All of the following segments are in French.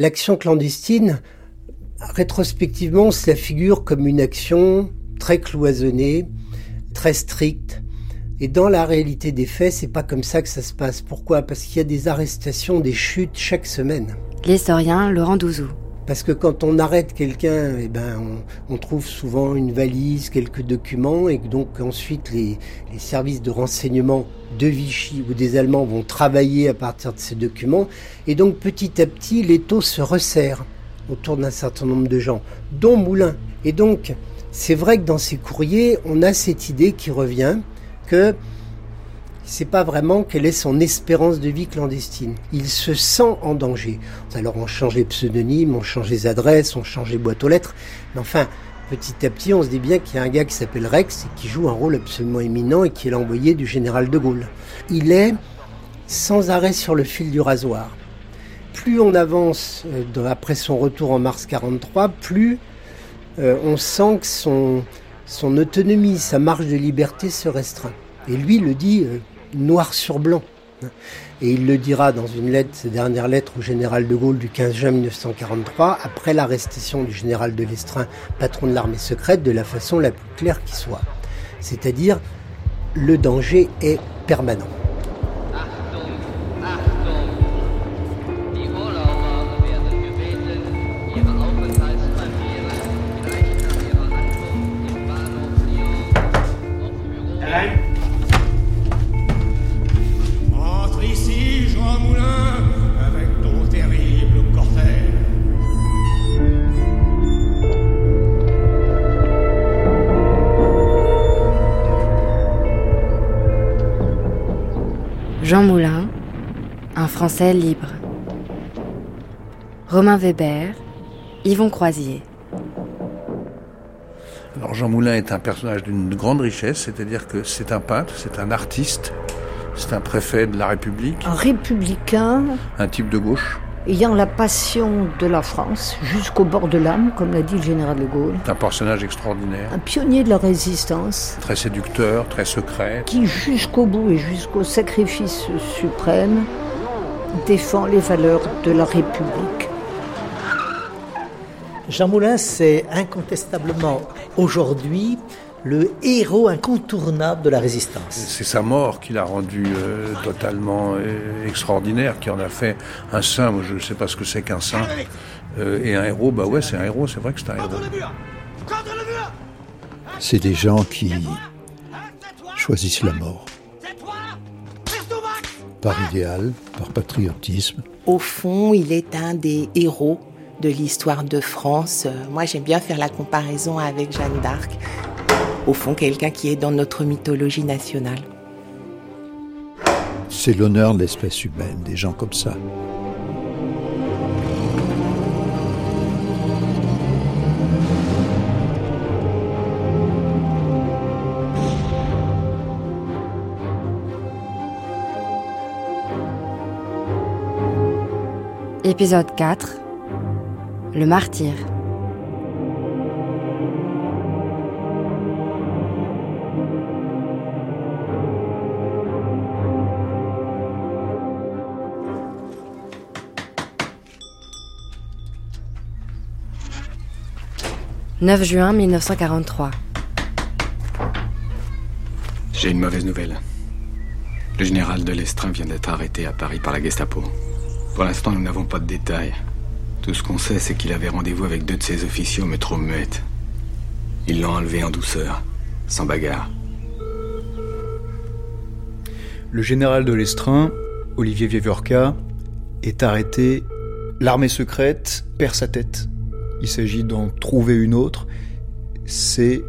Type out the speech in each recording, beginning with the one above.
L'action clandestine, rétrospectivement, se la figure comme une action très cloisonnée, très stricte. Et dans la réalité des faits, c'est pas comme ça que ça se passe. Pourquoi? Parce qu'il y a des arrestations, des chutes chaque semaine. L'historien Laurent Douzou. Parce que quand on arrête quelqu'un, eh ben, on, trouve souvent une valise, quelques documents, et donc ensuite les, les, services de renseignement de Vichy ou des Allemands vont travailler à partir de ces documents, et donc petit à petit les taux se resserrent autour d'un certain nombre de gens, dont Moulin. Et donc c'est vrai que dans ces courriers, on a cette idée qui revient que c'est pas vraiment quelle est son espérance de vie clandestine. Il se sent en danger. Alors on change les pseudonymes, on change les adresses, on change les boîtes aux lettres. Mais enfin, petit à petit, on se dit bien qu'il y a un gars qui s'appelle Rex et qui joue un rôle absolument éminent et qui est l'envoyé du général de Gaulle. Il est sans arrêt sur le fil du rasoir. Plus on avance euh, après son retour en mars 43, plus euh, on sent que son, son autonomie, sa marge de liberté se restreint. Et lui le dit euh, noir sur blanc. Et il le dira dans une lettre, ses dernières lettres au général de Gaulle du 15 juin 1943, après l'arrestation du général de Lestrin, patron de l'armée secrète, de la façon la plus claire qui soit. C'est-à-dire, le danger est permanent. Jean Moulin, un Français libre. Romain Weber, Yvon Croisier. Alors Jean Moulin est un personnage d'une grande richesse, c'est-à-dire que c'est un peintre, c'est un artiste, c'est un préfet de la République. Un républicain. Un type de gauche ayant la passion de la France jusqu'au bord de l'âme, comme l'a dit le général de Gaulle. Un personnage extraordinaire. Un pionnier de la résistance. Très séducteur, très secret. Qui jusqu'au bout et jusqu'au sacrifice suprême défend les valeurs de la République. Jean Moulin, c'est incontestablement aujourd'hui le héros incontournable de la résistance. C'est sa mort qui l'a rendu euh, totalement euh, extraordinaire, qui en a fait un saint. Moi, je ne sais pas ce que c'est qu'un saint. Euh, et un héros, bah ouais, c'est un héros, c'est vrai que c'est un héros. C'est des gens qui choisissent la mort. Par idéal, par patriotisme. Au fond, il est un des héros de l'histoire de France. Moi, j'aime bien faire la comparaison avec Jeanne d'Arc au fond quelqu'un qui est dans notre mythologie nationale. C'est l'honneur de l'espèce humaine, des gens comme ça. Épisode 4 Le martyr. 9 juin 1943. J'ai une mauvaise nouvelle. Le général de Lestrin vient d'être arrêté à Paris par la Gestapo. Pour l'instant, nous n'avons pas de détails. Tout ce qu'on sait, c'est qu'il avait rendez-vous avec deux de ses officiers au métro Muette. Ils l'ont enlevé en douceur, sans bagarre. Le général de Lestrin, Olivier Vievorka, est arrêté. L'armée secrète perd sa tête il s'agit d'en trouver une autre. C'est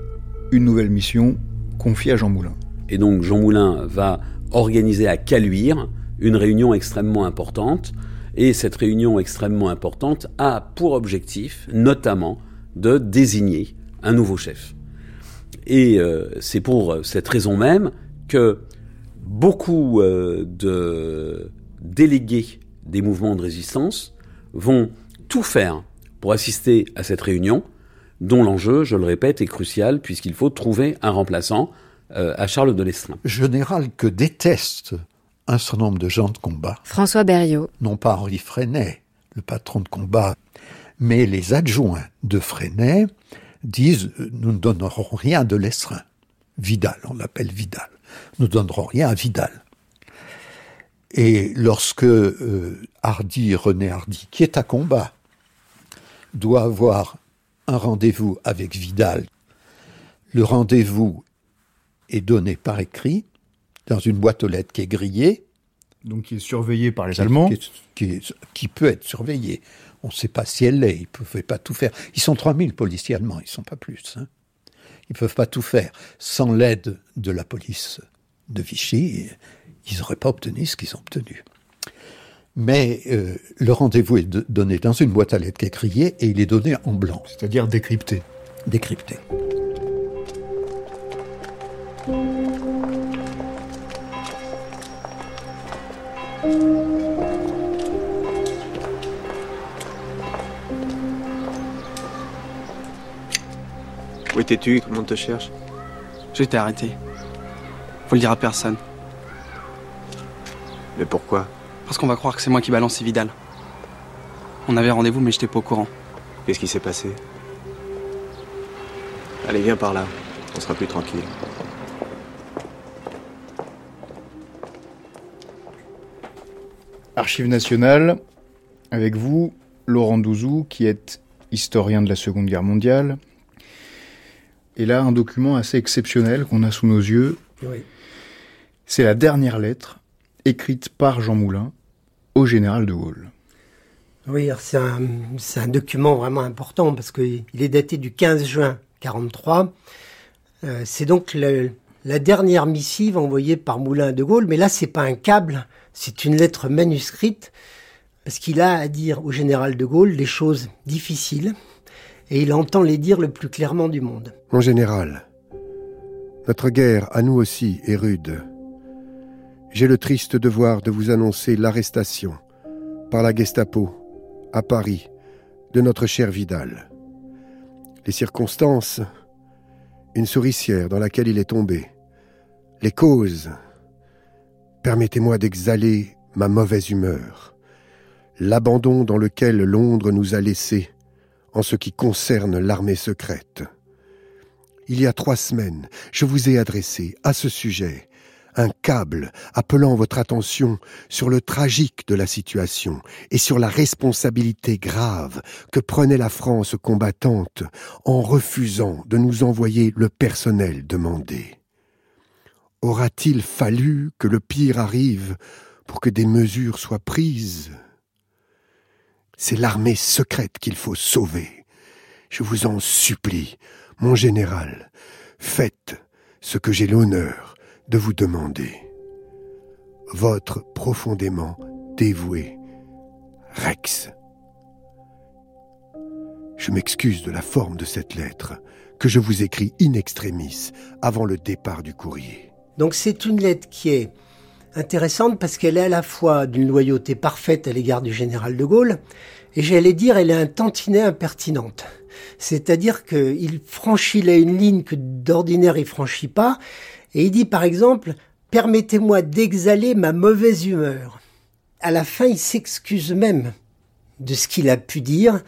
une nouvelle mission confiée à Jean Moulin. Et donc Jean Moulin va organiser à Caluire une réunion extrêmement importante. Et cette réunion extrêmement importante a pour objectif notamment de désigner un nouveau chef. Et euh, c'est pour cette raison même que beaucoup euh, de délégués des mouvements de résistance vont tout faire pour assister à cette réunion, dont l'enjeu, je le répète, est crucial puisqu'il faut trouver un remplaçant euh, à Charles de Lestrin. Général que déteste un certain nombre de gens de combat. François Berriot. Non pas Henri Freinet, le patron de combat. Mais les adjoints de Freinet disent nous ne donnerons rien de l'Estrin. Vidal, on l'appelle Vidal. Nous ne donnerons rien à Vidal. Et lorsque euh, Hardy, René Hardy, qui est à combat, doit avoir un rendez-vous avec Vidal, le rendez-vous est donné par écrit dans une boîte aux lettres qui est grillée. Donc qui est surveillée par les Allemands qui, peut être surveillée. On ne sait pas si elle l'est, ils ne pouvaient pas tout faire. Ils sont 3000 policiers allemands, ils ne sont pas plus. Hein. Ils ne peuvent pas tout faire. Sans l'aide de la police de Vichy, ils n'auraient pas obtenu ce qu'ils ont obtenu. Mais euh, le rendez-vous est donné dans une boîte à lettres qui est criée et il est donné en blanc. C'est-à-dire décrypté. Décrypté. Où étais-tu? Tout le monde te cherche? J'ai été arrêté. Faut le dire à personne. Mais pourquoi? Parce qu'on va croire que c'est moi qui balance Vidal. On avait rendez-vous, mais j'étais pas au courant. Qu'est-ce qui s'est passé? Allez, viens par là. On sera plus tranquille. Archives nationales, avec vous, Laurent Douzou, qui est historien de la Seconde Guerre mondiale. Et là, un document assez exceptionnel qu'on a sous nos yeux. C'est la dernière lettre écrite par Jean Moulin au général de Gaulle. Oui, c'est un, un, document vraiment important parce qu'il est daté du 15 juin 43. Euh, c'est donc la dernière missive envoyée par Moulin de Gaulle, mais là c'est pas un câble, c'est une lettre manuscrite parce qu'il a à dire au général de Gaulle des choses difficiles et il entend les dire le plus clairement du monde. Mon général, notre guerre à nous aussi est rude j'ai le triste devoir de vous annoncer l'arrestation par la Gestapo à Paris de notre cher Vidal. Les circonstances, une souricière dans laquelle il est tombé, les causes, permettez-moi d'exhaler ma mauvaise humeur, l'abandon dans lequel Londres nous a laissés en ce qui concerne l'armée secrète. Il y a trois semaines, je vous ai adressé à ce sujet un câble appelant votre attention sur le tragique de la situation et sur la responsabilité grave que prenait la France combattante en refusant de nous envoyer le personnel demandé. Aura-t-il fallu que le pire arrive pour que des mesures soient prises? C'est l'armée secrète qu'il faut sauver. Je vous en supplie, mon général, faites ce que j'ai l'honneur de vous demander. Votre profondément dévoué Rex. Je m'excuse de la forme de cette lettre que je vous écris in extremis avant le départ du courrier. Donc c'est une lettre qui est intéressante parce qu'elle est à la fois d'une loyauté parfaite à l'égard du général de Gaulle et j'allais dire elle est un tantinet impertinente. C'est-à-dire qu'il franchit là une ligne que d'ordinaire il franchit pas et il dit par exemple, permettez-moi d'exhaler ma mauvaise humeur. À la fin, il s'excuse même de ce qu'il a pu dire.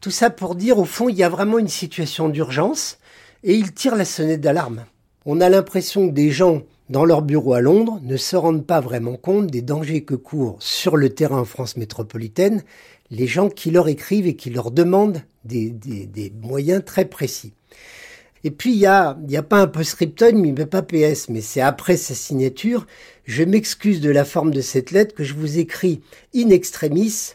Tout ça pour dire, au fond, il y a vraiment une situation d'urgence et il tire la sonnette d'alarme. On a l'impression que des gens dans leur bureau à Londres ne se rendent pas vraiment compte des dangers que courent sur le terrain en France métropolitaine les gens qui leur écrivent et qui leur demandent des, des moyens très précis. Et puis il y a, il y a pas un post-scriptum, il met pas PS, mais c'est après sa signature. Je m'excuse de la forme de cette lettre que je vous écris in extremis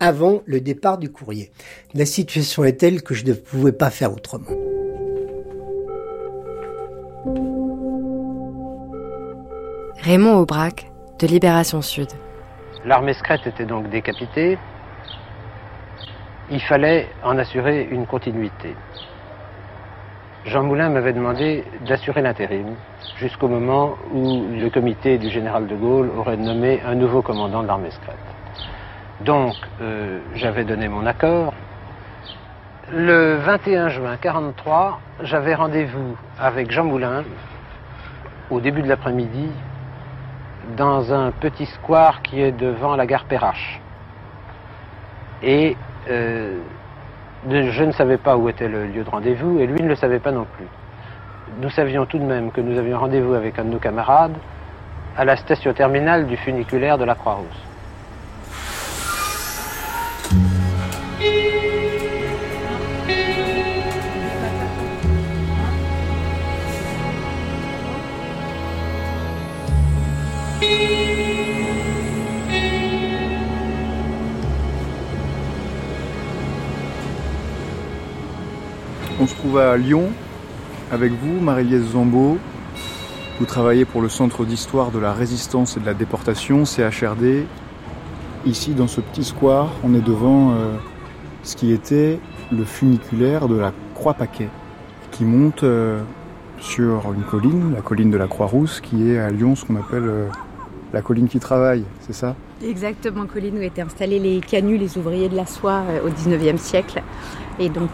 avant le départ du courrier. La situation est telle que je ne pouvais pas faire autrement. Raymond Aubrac, de Libération Sud. L'armée secrète était donc décapitée. Il fallait en assurer une continuité. Jean Moulin m'avait demandé d'assurer l'intérim jusqu'au moment où le comité du général de Gaulle aurait nommé un nouveau commandant de l'armée secrète. Donc, euh, j'avais donné mon accord. Le 21 juin 1943, j'avais rendez-vous avec Jean Moulin au début de l'après-midi dans un petit square qui est devant la gare Perrache. Et euh, je ne savais pas où était le lieu de rendez-vous et lui ne le savait pas non plus. Nous savions tout de même que nous avions rendez-vous avec un de nos camarades à la station terminale du funiculaire de la Croix-Rousse. On se trouve à Lyon avec vous, Marie-Liesse Zambeau. Vous travaillez pour le Centre d'histoire de la résistance et de la déportation, CHRD. Ici, dans ce petit square, on est devant euh, ce qui était le funiculaire de la Croix-Paquet, qui monte euh, sur une colline, la colline de la Croix-Rousse, qui est à Lyon ce qu'on appelle euh, la colline qui travaille, c'est ça? Exactement, colline où étaient installés les canuts, les ouvriers de la soie au 19e siècle. Et donc,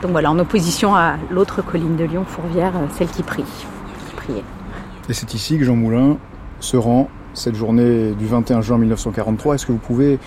donc voilà, en opposition à l'autre colline de Lyon, Fourvière, celle qui prie, qui priait. Et c'est ici que Jean Moulin se rend cette journée du 21 juin 1943. Est-ce que vous pouvez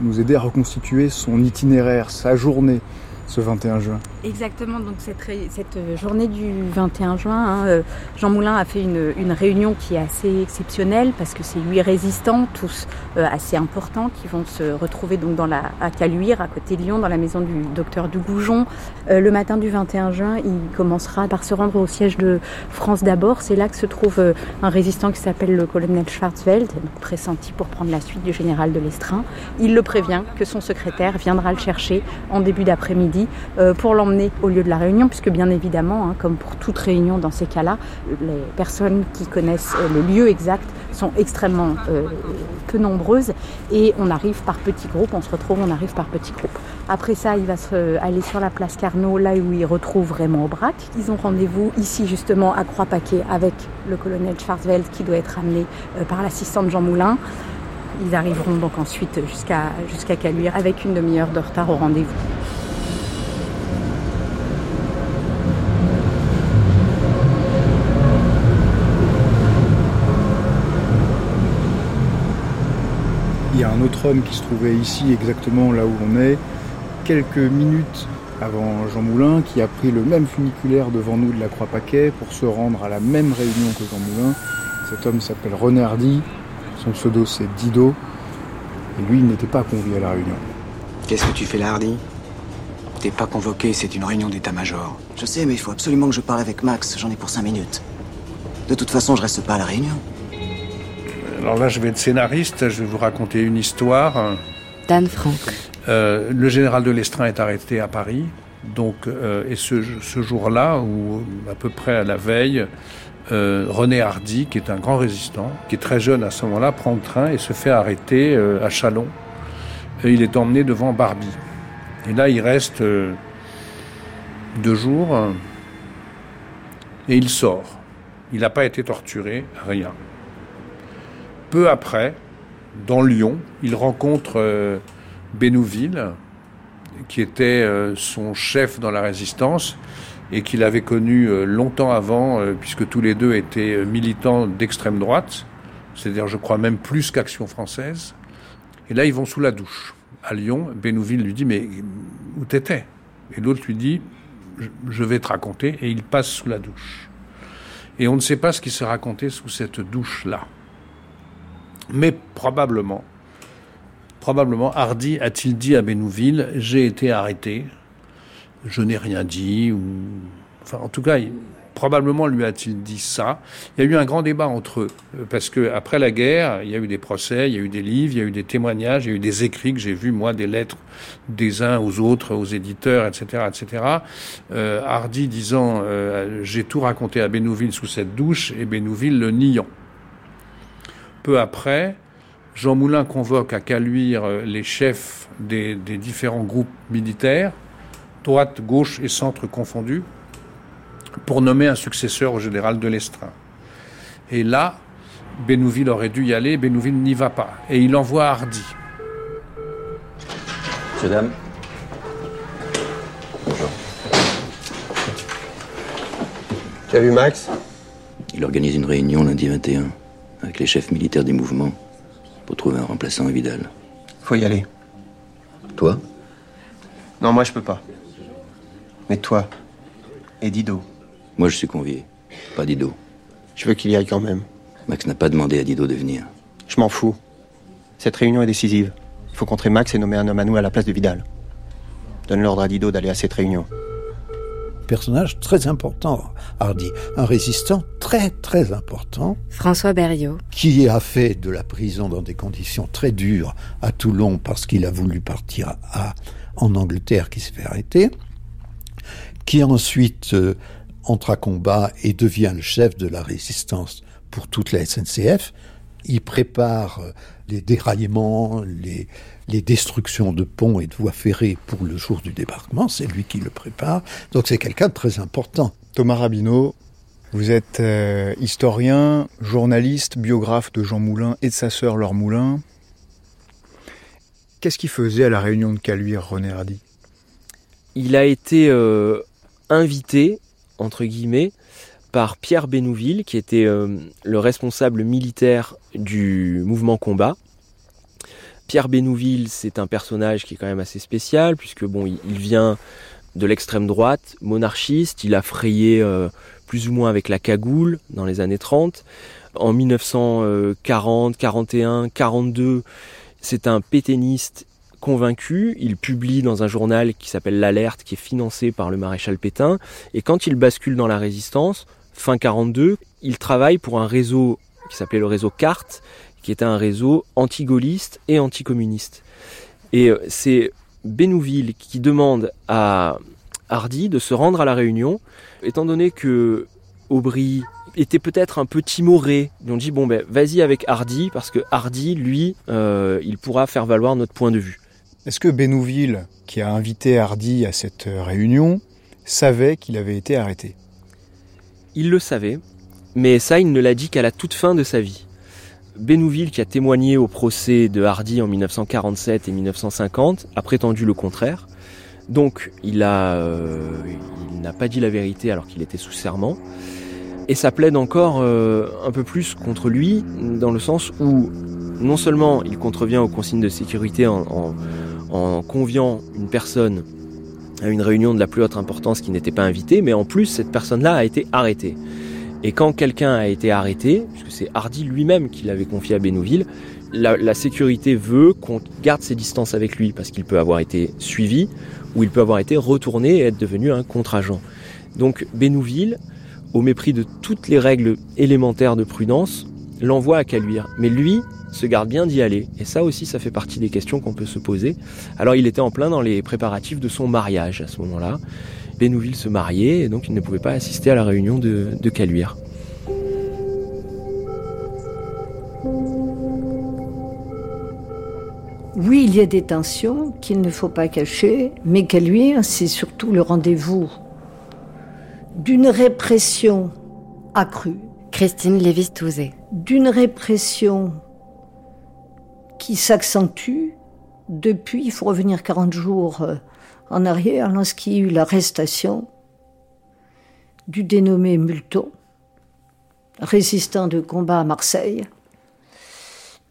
nous aider à reconstituer son itinéraire, sa journée? Ce 21 juin Exactement, donc cette, cette, journée du 21 juin, hein, euh, Jean Moulin a fait une, réunion qui est assez exceptionnelle parce que c'est huit résistants, tous euh, assez importants, qui vont se retrouver donc dans la, à Caluire, à côté de Lyon, dans la maison du docteur Dugoujon. Euh, le matin du 21 juin, il commencera par se rendre au siège de France d'abord. C'est là que se trouve euh, un résistant qui s'appelle le colonel Schwarzwald, pressenti pour prendre la suite du général de l'Estrin. Il le prévient que son secrétaire viendra le chercher en début d'après-midi euh, pour l'emmener au lieu de la réunion, puisque bien évidemment, hein, comme pour toute réunion dans ces cas-là, les personnes qui connaissent euh, le lieu exact sont extrêmement euh, peu nombreuses et on arrive par petits groupes, on se retrouve, on arrive par petits groupes. Après ça, il va aller sur la place Carnot, là où il retrouve Raymond Aubrac. Ils ont rendez-vous ici justement à Croix-Paquet avec le colonel Schwarzwald qui doit être amené par l'assistante Jean Moulin. Ils arriveront donc ensuite jusqu'à Caluire avec une demi-heure de retard au rendez-vous. Il y a un autre homme qui se trouvait ici, exactement là où on est, quelques minutes avant Jean Moulin, qui a pris le même funiculaire devant nous de la Croix-Paquet pour se rendre à la même réunion que Jean Moulin. Cet homme s'appelle René Hardy, son pseudo c'est Dido, et lui il n'était pas convié à la réunion. Qu'est-ce que tu fais là, Hardy? T'es pas convoqué, c'est une réunion d'état-major. Je sais, mais il faut absolument que je parle avec Max, j'en ai pour cinq minutes. De toute façon, je reste pas à la réunion. Alors là, je vais être scénariste, je vais vous raconter une histoire. Dan Franck. Euh, le général de l'Estrin est arrêté à Paris. Donc, euh, et ce, ce jour-là, ou à peu près à la veille, euh, René Hardy, qui est un grand résistant, qui est très jeune à ce moment-là, prend le train et se fait arrêter à Chalon. Et il est emmené devant Barbie. Et là, il reste deux jours et il sort. Il n'a pas été torturé, rien. Peu après, dans Lyon, il rencontre euh, Bénouville, qui était euh, son chef dans la résistance et qu'il avait connu euh, longtemps avant, puisque tous les deux étaient militants d'extrême droite, c'est-à-dire je crois même plus qu'Action française. Et là, ils vont sous la douche. À Lyon, Bénouville lui dit, mais où t'étais? Et l'autre lui dit, je- je vais te raconter, et il passe sous la douche. Et on ne sait pas ce qui s'est raconté sous cette douche-là. Mais probablement, probablement, Hardy a-t-il dit à Bénouville, j'ai été arrêté, je n'ai rien dit, ou... Enfin, en tout cas, probablement lui a-t-il dit ça. Il y a eu un grand débat entre eux, parce que après la guerre, il y a eu des procès, il y a eu des livres, il y a eu des témoignages, il y a eu des écrits que j'ai vus, moi, des lettres des uns aux autres, aux éditeurs, etc., etc. Euh, Hardy disant, euh, j'ai tout raconté à Bénouville sous cette douche, et Bénouville le niant. Peu après, Jean Moulin convoque à Caluire euh, les chefs des, des différents groupes militaires, droite, gauche et centre confondus, pour nommer un successeur au général de l'Estrin. Et là, Bénouville aurait dû y aller, Bénouville n'y va pas. Et il envoie Hardy. Monsieur, dame. Tu as vu Max Il organise une réunion lundi 21 avec les chefs militaires des mouvements pour trouver un remplaçant à Vidal. Faut y aller. Toi? Non, moi je peux pas. Mais toi et Dido. Moi, je suis convié, pas Dido. Je veux qu'il y aille quand même. Max n'a pas demandé à Dido de venir. Je m'en fous. Cette réunion est décisive. Il faut contrer Max et nommer un homme à nous à la place de Vidal. Donne l'ordre à Dido d'aller à cette réunion. Personnage très important, Hardy. Un résistant très très important. François Berriot. Qui a fait de la prison dans des conditions très dures à Toulon parce qu'il a voulu partir à, en Angleterre qui s'est fait arrêter. Qui ensuite euh, entre à combat et devient le chef de la résistance pour toute la SNCF. Il prépare euh, les déraillements, les, les destructions de ponts et de voies ferrées pour le jour du débarquement. C'est lui qui le prépare. Donc c'est quelqu'un de très important. Thomas Rabineau, vous êtes euh, historien, journaliste, biographe de Jean Moulin et de sa sœur Laure Moulin. Qu'est-ce qu'il faisait à la réunion de Caluire, René Hardy Il a été euh, invité, entre guillemets, par Pierre Bénouville, qui était euh, le responsable militaire du mouvement combat. Pierre Bénouville, c'est un personnage qui est quand même assez spécial, puisque bon, il, vient de l'extrême droite, monarchiste, il a frayé euh, plus ou moins avec la cagoule dans les années 30. En 1940, 41, 42, c'est un pétainiste convaincu, il publie dans un journal qui s'appelle L'Alerte, qui est financé par le maréchal Pétain, et quand il bascule dans la résistance, fin 42, il travaille pour un réseau qui s'appelait le réseau Carte, qui était un réseau anti-gaulliste et anticommuniste. Et euh, c'est Bénouville qui demande à Hardy de se rendre à la Réunion, étant donné que Aubry était peut-être un peu timoré. Ils ont dit bon ben vas-y avec Hardy parce que Hardy, lui, euh, il pourra faire valoir notre point de vue. Est-ce que Bénouville, qui a invité Hardy à cette réunion, savait qu'il avait été arrêté? Il le savait, mais ça, il ne l'a dit qu'à la toute fin de sa vie. Bénouville, qui a témoigné au procès de Hardy en 1947 et 1950, a prétendu le contraire. Donc, il a, euh, il n'a pas dit la vérité alors qu'il était sous serment. Et ça plaide encore euh, un peu plus contre lui, dans le sens où non seulement il contrevient aux consignes de sécurité en, conviant une personne à une réunion de la plus haute importance qui n'était pas invitée, mais en plus cette personne-là a été arrêtée. Et quand quelqu'un a été arrêté, puisque c'est Hardy lui-même qui l'avait confié à Bénouville, la, la sécurité veut qu'on garde ses distances avec lui parce qu'il peut avoir été suivi ou il peut avoir été retourné et être devenu un contre-agent. Donc Bénouville, au mépris de toutes les règles élémentaires de prudence, l'envoie à Caluire. Mais lui se garde bien d'y aller. Et ça aussi, ça fait partie des questions qu'on peut se poser. Alors il était en plein dans les préparatifs de son mariage à ce moment-là. Bénouville se mariait et donc il ne pouvait pas assister à la réunion de, de Caluire. Oui, il y a des tensions qu'il ne faut pas cacher, mais Caluire, c'est surtout le rendez-vous d'une répression accrue. Christine Lévis-Touzé. D'une répression qui s'accentue depuis, il faut revenir 40 jours euh, en arrière, lorsqu'il y a eu l'arrestation du dénommé Multon, résistant de combat à Marseille,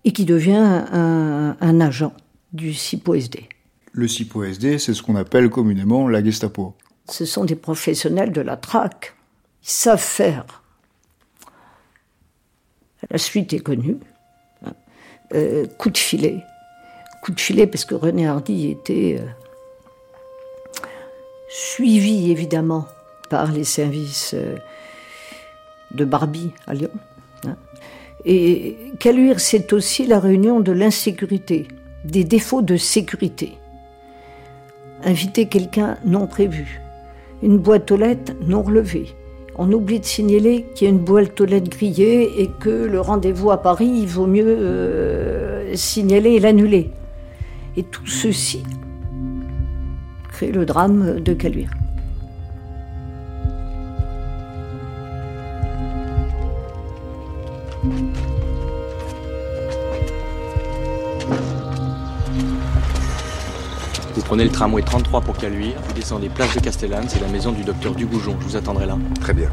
et qui devient un, un agent du CIPO-SD. Le CIPO-SD, c'est ce qu'on appelle communément la Gestapo. Ce sont des professionnels de la traque. Ils savent faire. La suite est connue. Euh, coup de filet. Coup de filet parce que René Hardy était euh, suivi évidemment par les services euh, de Barbie à Lyon. Hein. Et Caluire, c'est aussi la réunion de l'insécurité, des défauts de sécurité. Inviter quelqu'un non prévu, une boîte aux lettres non relevée. On oublie de signaler qu'il y a une boîte aux lettres grillée et que le rendez-vous à Paris, il vaut mieux euh, signaler et l'annuler. Et tout ceci crée le drame de Caluire. Prenez le tramway 33 pour Caluire, vous descendez place de Castellane, c'est la maison du docteur Dugoujon. Je vous attendrai là. Très bien.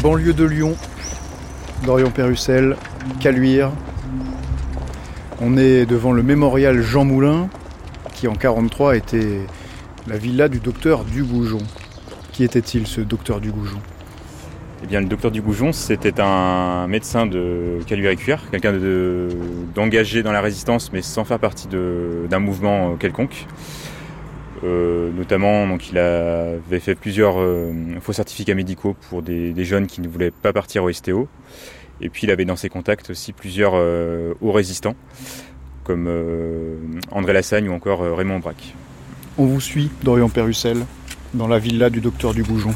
Banlieue de Lyon, Dorian Perrussel, Caluire. On est devant le mémorial Jean Moulin. qui en 1943 était la villa du docteur Dugoujon. Qui était-il ce docteur Dugoujon? Eh le docteur Dugoujon, c'était un médecin de Caluire-et-Cuire, quelqu'un d'engagé dans la résistance, mais sans faire partie d'un mouvement quelconque. Euh, notamment, il avait fait plusieurs euh, faux certificats médicaux pour des, jeunes qui ne voulaient pas partir au STO. Et puis, il avait dans ses contacts aussi plusieurs euh, hauts résistants, comme André Lassagne ou encore Raymond Braque. On vous suit, Dorian Perrussel, dans la villa du docteur Dugoujon.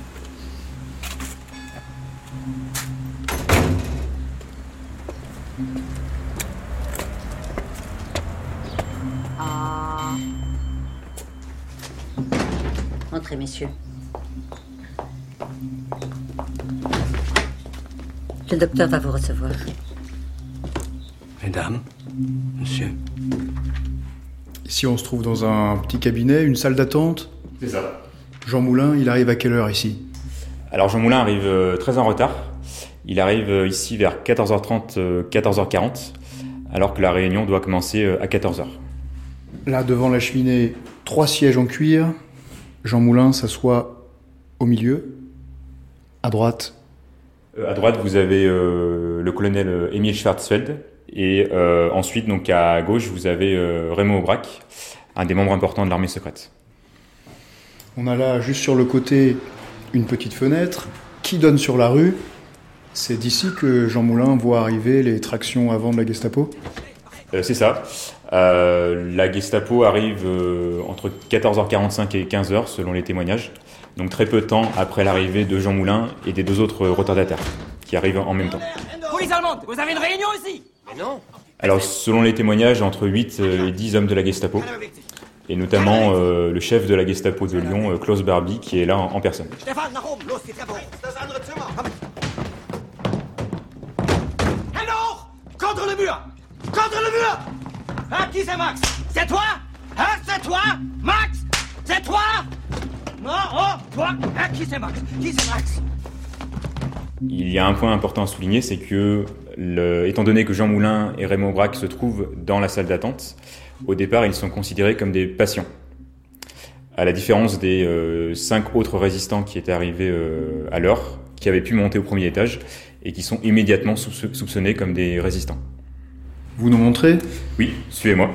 Le docteur va vous recevoir. Mesdames, monsieur. Ici, on se trouve dans un petit cabinet, une salle d'attente. C'est ça. Jean Moulin, il arrive à quelle heure ici? Alors, Jean Moulin arrive euh, très en retard. Il arrive euh, ici vers 14h30, 14h40, euh, alors que la réunion doit commencer à 14h. Là, devant la cheminée, trois sièges en cuir, Jean Moulin s'assoit au milieu, à droite. Euh, à droite, vous avez euh, le colonel euh, Émile Schwarzfeld. Et ensuite, donc à gauche, vous avez Raymond Aubrac, un des membres importants de l'armée secrète. On a là, juste sur le côté, une petite fenêtre qui donne sur la rue? C'est d'ici que Jean Moulin voit arriver les tractions avant de la Gestapo C'est ça. Euh, la Gestapo arrive euh, entre 14h45 et 15h selon les témoignages, donc très peu de temps après l'arrivée de Jean Moulin et des deux autres retardataires qui arrivent en même temps. Police allemande, vous avez une réunion ici. Mais non. Alors selon les témoignages, entre 8 et 10 hommes de la Gestapo, et notamment euh, le chef de la Gestapo de Lyon, Klaus Barbie, qui est là en, personne. Alors Contre le mur Contre le mur Hein, qui c'est Max C'est toi Hein, c'est toi Max C'est toi Non, oh, toi Hein, qui c'est Max Qui c'est Max Il y a un point important à souligner, c'est que, étant donné que Jean Moulin et Raymond Braque se trouvent dans la salle d'attente, au départ, ils sont considérés comme des patients. À la différence des euh, cinq autres résistants qui étaient arrivés euh, à l'heure, qui avaient pu monter au premier étage et qui sont immédiatement soupçonnés comme des résistants. Vous nous montrez Oui, suivez-moi.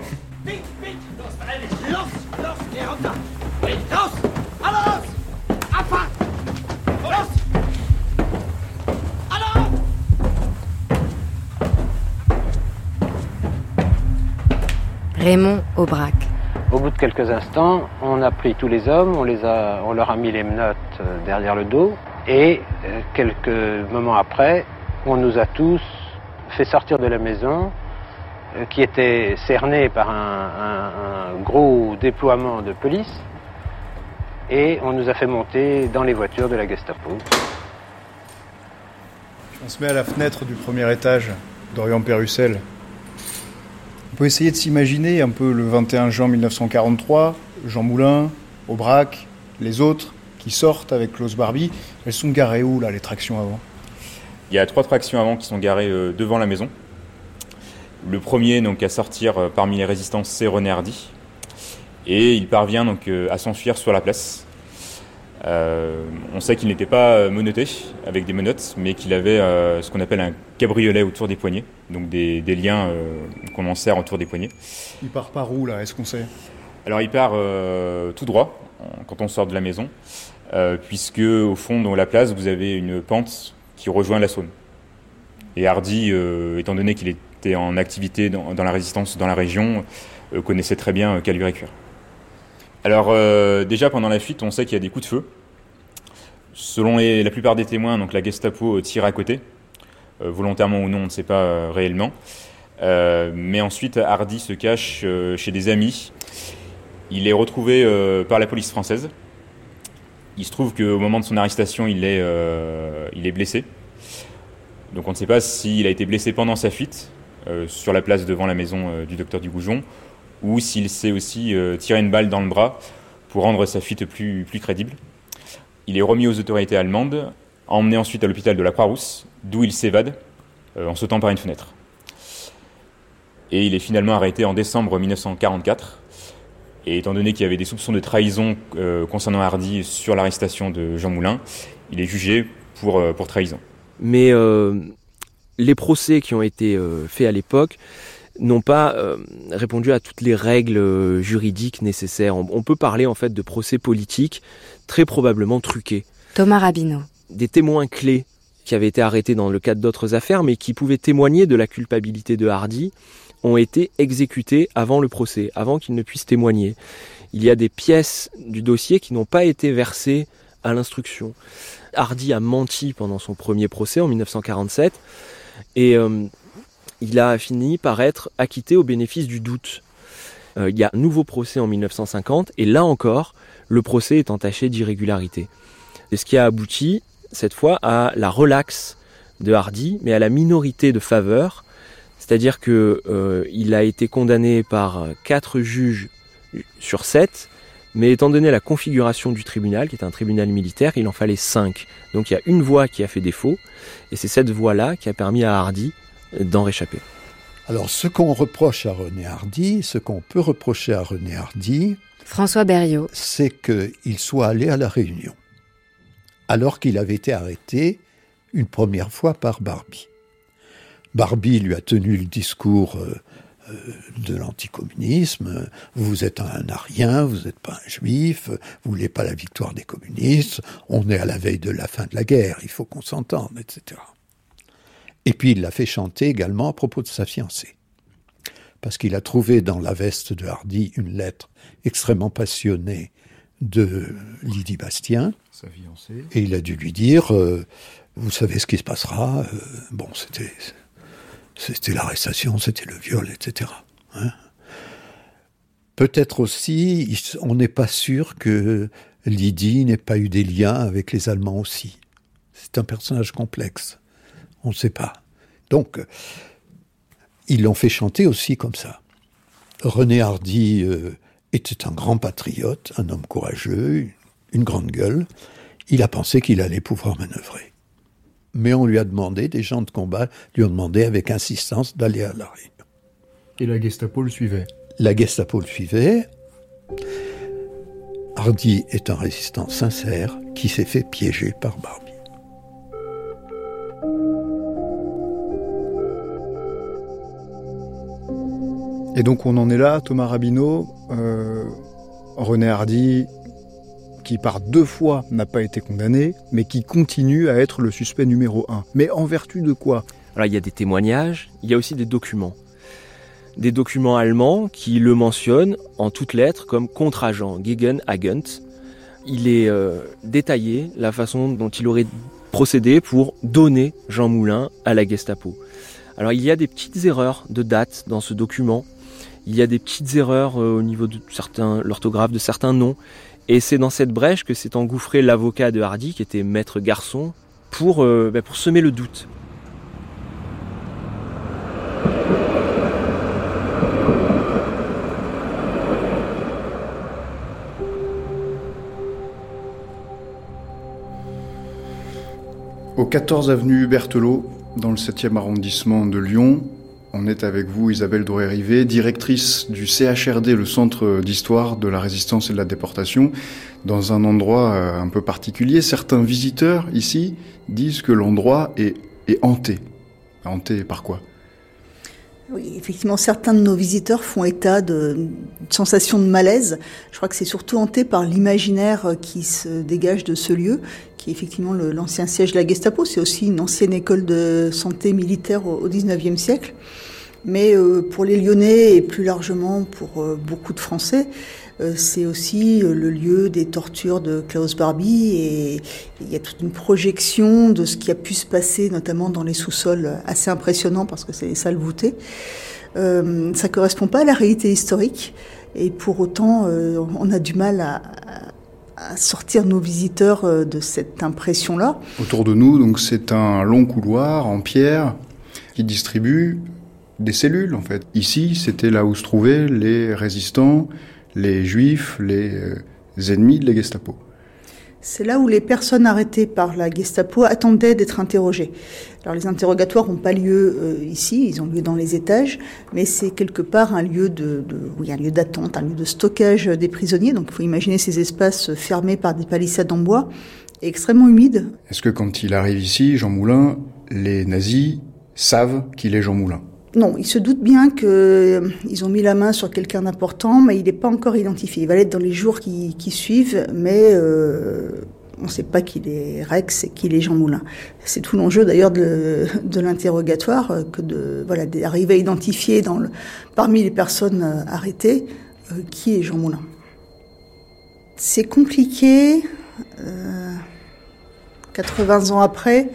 Raymond Aubrac. Au bout de quelques instants, on a pris tous les hommes, on, les a, on leur a mis les menottes euh, derrière le dos, et euh, quelques moments après, on nous a tous fait sortir de la maison qui était cerné par un, gros déploiement de police et on nous a fait monter dans les voitures de la Gestapo. On se met à la fenêtre du premier étage d'Orient Perrussel. On peut essayer de s'imaginer un peu le 21 juin 1943, Jean Moulin, Aubrac, les autres qui sortent avec Klaus Barbie. Elles sont garées où là les tractions avant? Il y a trois tractions avant qui sont garées euh, devant la maison. Le premier donc à sortir euh, parmi les résistants, c'est René Hardy. Et il parvient donc euh, à s'enfuir sur la place. Euh, on sait qu'il n'était pas menotté avec des menottes, mais qu'il avait ce qu'on appelle un cabriolet autour des poignets, donc des, liens qu'on en sert autour des poignets. Il part par où là Est-ce qu'on sait? Alors il part tout droit quand on sort de la maison, puisque au fond dans la place vous avez une pente qui rejoint la Saône. Et Hardy, étant donné qu'il est en activité dans, la résistance dans la région euh, connaissait très bien Caluire et Cuire. Alors euh, déjà pendant la fuite, on sait qu'il y a des coups de feu. Selon la plupart des témoins, donc la Gestapo tire à côté, euh, volontairement ou non, on ne sait pas réellement. mais ensuite, Hardy se cache chez des amis. Il est retrouvé par la police française. Il se trouve qu'au moment de son arrestation, il est, blessé. Donc on ne sait pas s'il a été blessé pendant sa fuite euh, sur la place devant la maison euh, du docteur Dugoujon, ou s'il s'est aussi euh, tiré une balle dans le bras pour rendre sa fuite plus, crédible. Il est remis aux autorités allemandes, emmené ensuite à l'hôpital de la Croix-Rousse, d'où il s'évade en sautant par une fenêtre. Et il est finalement arrêté en décembre 1944, Et étant donné qu'il y avait des soupçons de trahison euh, concernant Hardy sur l'arrestation de Jean Moulin, il est jugé pour, euh, trahison. Mais euh, les procès qui ont été euh, faits à l'époque n'ont pas euh, répondu à toutes les règles euh, juridiques nécessaires. On, on peut parler en fait de procès politiques très probablement truqués. Thomas Rabineau. Des témoins clés qui avaient été arrêtés dans le cadre d'autres affaires, mais qui pouvaient témoigner de la culpabilité de Hardy, ont été exécutés avant le procès, avant qu'ils ne puissent témoigner. Il y a des pièces du dossier qui n'ont pas été versées à l'instruction. Hardy a menti pendant son premier procès en 1947 et euh, il a fini par être acquitté au bénéfice du doute. Euh, il y a un nouveau procès en 1950 et là encore, le procès est entaché d'irrégularité. C'est ce qui a abouti cette fois à la relaxe de Hardy, mais à la minorité de faveur, c'est-à-dire que euh, il a été condamné par quatre juges sur sept, mais étant donné la configuration du tribunal, qui est un tribunal militaire, il en fallait cinq. Donc il y a une voix qui a fait défaut, et c'est cette voix-là qui a permis à Hardy d'en réchapper. Alors, ce qu'on reproche à René Hardy, ce qu'on peut reprocher à René Hardy, François Berriot, c'est qu'il soit allé à la Réunion, alors qu'il avait été arrêté une première fois par Barbie. Barbie lui a tenu le discours euh, euh, de l'anticommunisme. Vous êtes un arien, vous n'êtes pas un juif, vous voulez pas la victoire des communistes, on est à la veille de la fin de la guerre, il faut qu'on s'entende, etc. Et puis il l'a fait chanter également à propos de sa fiancée. Parce qu'il a trouvé dans la veste de Hardy une lettre extrêmement passionnée de Lydie Bastien. Sa fiancée. Et il a dû lui dire, euh, vous savez ce qui se passera. euh, bon, c'était, c'était l'arrestation, c'était le viol, etc. hein. Peut-être aussi, on n'est pas sûr que Lydie n'ait pas eu des liens avec les Allemands aussi. C'est un personnage complexe. On ne sait pas. Donc, ils l'ont fait chanter aussi comme ça. René Hardy euh, était un grand patriote, un homme courageux, une grande gueule. Il a pensé qu'il allait pouvoir manœuvrer. Mais on lui a demandé, des gens de combat lui ont demandé avec insistance d'aller à la Réunion. Et la Gestapo le suivait? La Gestapo le suivait. Hardy est un résistant sincère qui s'est fait piéger par Barbie. Et donc on en est là, Thomas Rabineau, euh, René Hardy, qui par deux fois n'a pas été condamné, mais qui continue à être le suspect numéro un. Mais en vertu de quoi? Alors il y a des témoignages, il y a aussi des documents. Des documents allemands qui le mentionnent en toutes lettres comme contre-agent, Gegenagent. Il est euh, détaillé la façon dont il aurait procédé pour donner Jean Moulin à la Gestapo. Alors il y a des petites erreurs de date dans ce document. Il y a des petites erreurs euh, au niveau de certains, l'orthographe de certains noms. Et c'est dans cette brèche que s'est engouffré l'avocat de Hardy, qui était maître garçon, pour, euh, bah, pour semer le doute. Au 14 avenue Berthelot, dans le 7e arrondissement de Lyon, on est avec vous, Isabelle Doré-Rivet, directrice du CHRD, le Centre d'histoire de la résistance et de la déportation, dans un endroit euh, un peu particulier. Certains visiteurs ici disent que l'endroit est, est hanté. Hanté par quoi? Oui, effectivement, certains de nos visiteurs font état de- d'une sensation de malaise. Je crois que c'est surtout hanté par l'imaginaire qui se dégage de ce lieu, qui est effectivement l'ancien siège de la Gestapo. C'est aussi une ancienne école de santé militaire au, 19e siècle. Mais euh, pour les Lyonnais et plus largement pour euh, beaucoup de Français, c'est aussi euh, le lieu des tortures de Klaus Barbie et il y a toute une projection de ce qui a pu se passer, notamment dans les sous-sols, assez impressionnant parce que c'est des salles voûtées. Euh, ça correspond pas à la réalité historique et pour autant, euh, on a du mal à, sortir nos visiteurs euh, de cette impression-là. Autour de nous, donc c'est un long couloir en pierre qui distribue des cellules en fait. Ici, c'était là où se trouvaient les résistants, les juifs, les euh, ennemis de la Gestapo. C'est là où les personnes arrêtées par la Gestapo attendaient d'être interrogées. Alors les interrogatoires n'ont pas lieu euh, ici, ils ont lieu dans les étages, mais c'est quelque part un lieu de, de oui, un lieu d'attente, un lieu de stockage des prisonniers. Donc il faut imaginer ces espaces fermés par des palissades en bois, et extrêmement humides. Est-ce que quand il arrive ici, Jean Moulin, les nazis savent qu'il est Jean Moulin? Non, ils se doutent bien qu'ils euh, ont mis la main sur quelqu'un d'important, mais il n'est pas encore identifié. Il va l'être dans les jours qui, qui suivent, mais euh, on ne sait pas qu'il est Rex et qu'il est Jean Moulin. C'est tout l'enjeu d'ailleurs de, l'interrogatoire, euh, que de voilà d'arriver à identifier parmi les personnes arrêtées qui est Jean Moulin. C'est compliqué. Euh, 80 ans après,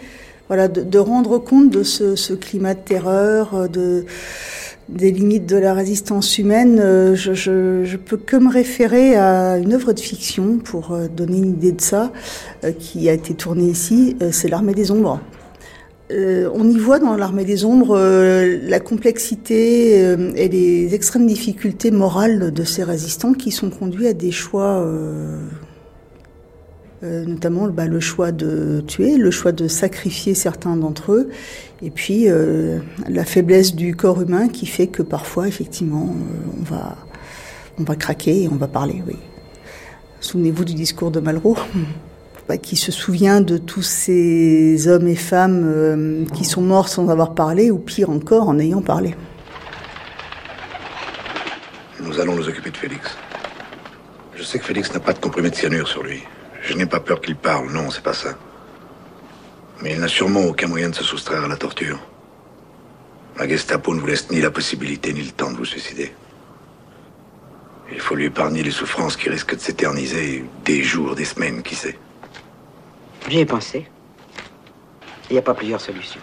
voilà, de, rendre compte de ce, climat de terreur, euh, de, des limites de la résistance humaine, euh, je, je, peux que me référer à une œuvre de fiction pour euh, donner une idée de ça, qui a été tournée ici, c'est L'Armée des Ombres. On y voit dans l'armée des ombres la complexité euh, et les extrêmes difficultés morales de ces résistants qui sont conduits à des choix euh, notamment bah, le choix de tuer, le choix de sacrifier certains d'entre eux, et puis euh, la faiblesse du corps humain qui fait que parfois, effectivement, euh, on va, on va craquer et on va parler. Souvenez-vous du discours de Malraux, bah, qui se souvient de tous ces hommes et femmes qui sont morts sans avoir parlé, ou pire encore, en ayant parlé. Nous allons nous occuper de Félix. Je sais que Félix n'a pas de comprimé de cyanure sur lui. Je n'ai pas peur qu'il parle, non, c'est pas ça. Mais il n'a sûrement aucun moyen de se soustraire à la torture. La Gestapo ne vous laisse ni la possibilité ni le temps de vous suicider. Il faut lui épargner les souffrances qui risquent de s'éterniser des jours, des semaines, qui sait. J'y ai pensé. Il n'y a pas plusieurs solutions.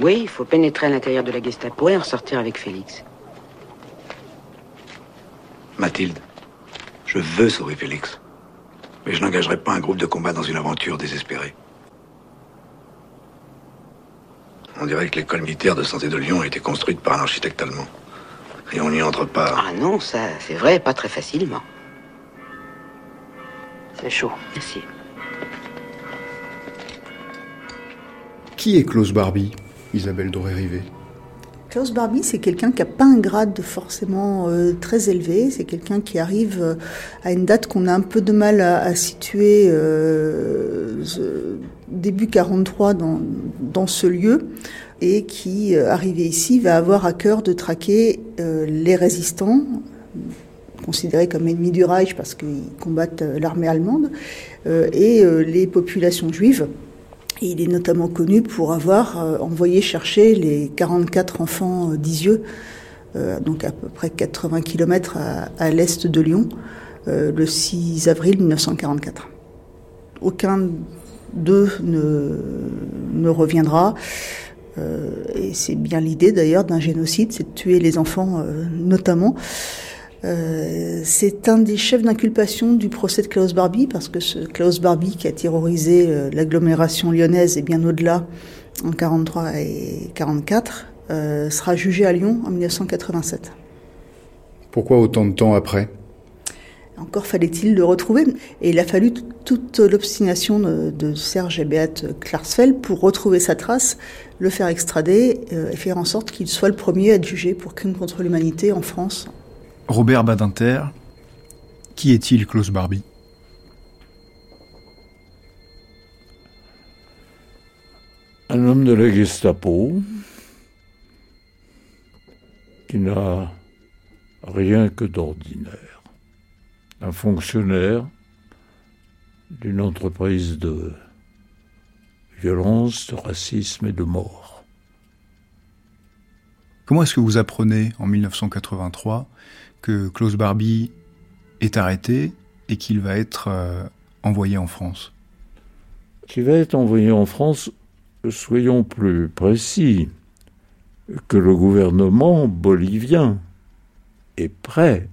Oui, il faut pénétrer à l'intérieur de la Gestapo et en sortir avec Félix. Mathilde, je veux sauver Félix. Mais je n'engagerai pas un groupe de combat dans une aventure désespérée. On dirait que l'école militaire de santé de Lyon a été construite par un architecte allemand. Et on n'y entre pas. Ah non, ça, c'est vrai, pas très facilement. C'est chaud. Merci. Qui est Klaus Barbie, Isabelle Doré-Rivet? Klaus Barbie, c'est quelqu'un qui n'a pas un grade forcément euh, très élevé. C'est quelqu'un qui arrive euh, à une date qu'on a un peu de mal à, situer euh, début 43 dans, dans ce lieu et qui, arrivé ici, va avoir à cœur de traquer les résistants considérés comme ennemis du Reich parce qu'ils combattent l'armée allemande et les populations juives il est notamment connu pour avoir euh, envoyé chercher les 44 enfants euh, d'Isieux, euh, donc à peu près 80 km à, à l'est de Lyon, euh, le 6 avril 1944. Aucun d'eux ne, ne, reviendra. Euh, et c'est bien l'idée d'ailleurs d'un génocide, c'est de tuer les enfants notamment. Euh, c'est un des chefs d'inculpation du procès de Klaus Barbie, parce que ce Klaus Barbie qui a terrorisé euh, l'agglomération lyonnaise et bien au-delà en 43 et 44 euh, sera jugé à Lyon en 1987. Pourquoi autant de temps après? Encore fallait-il le retrouver. Et il a fallu toute l'obstination de, de, Serge et Beate Klarsfeld pour retrouver sa trace, le faire extrader euh, et faire en sorte qu'il soit le premier à être jugé pour crime contre l'humanité en France Robert Badinter, qui est-il Klaus Barbie? Un homme de la Gestapo qui n'a rien que d'ordinaire. Un fonctionnaire d'une entreprise de violence, de racisme et de mort. Comment est-ce que vous apprenez en 1983 que Klaus Barbie est arrêté et qu'il va être euh, envoyé en France Qu'il va être envoyé en France, soyons plus précis, que le gouvernement bolivien est prêt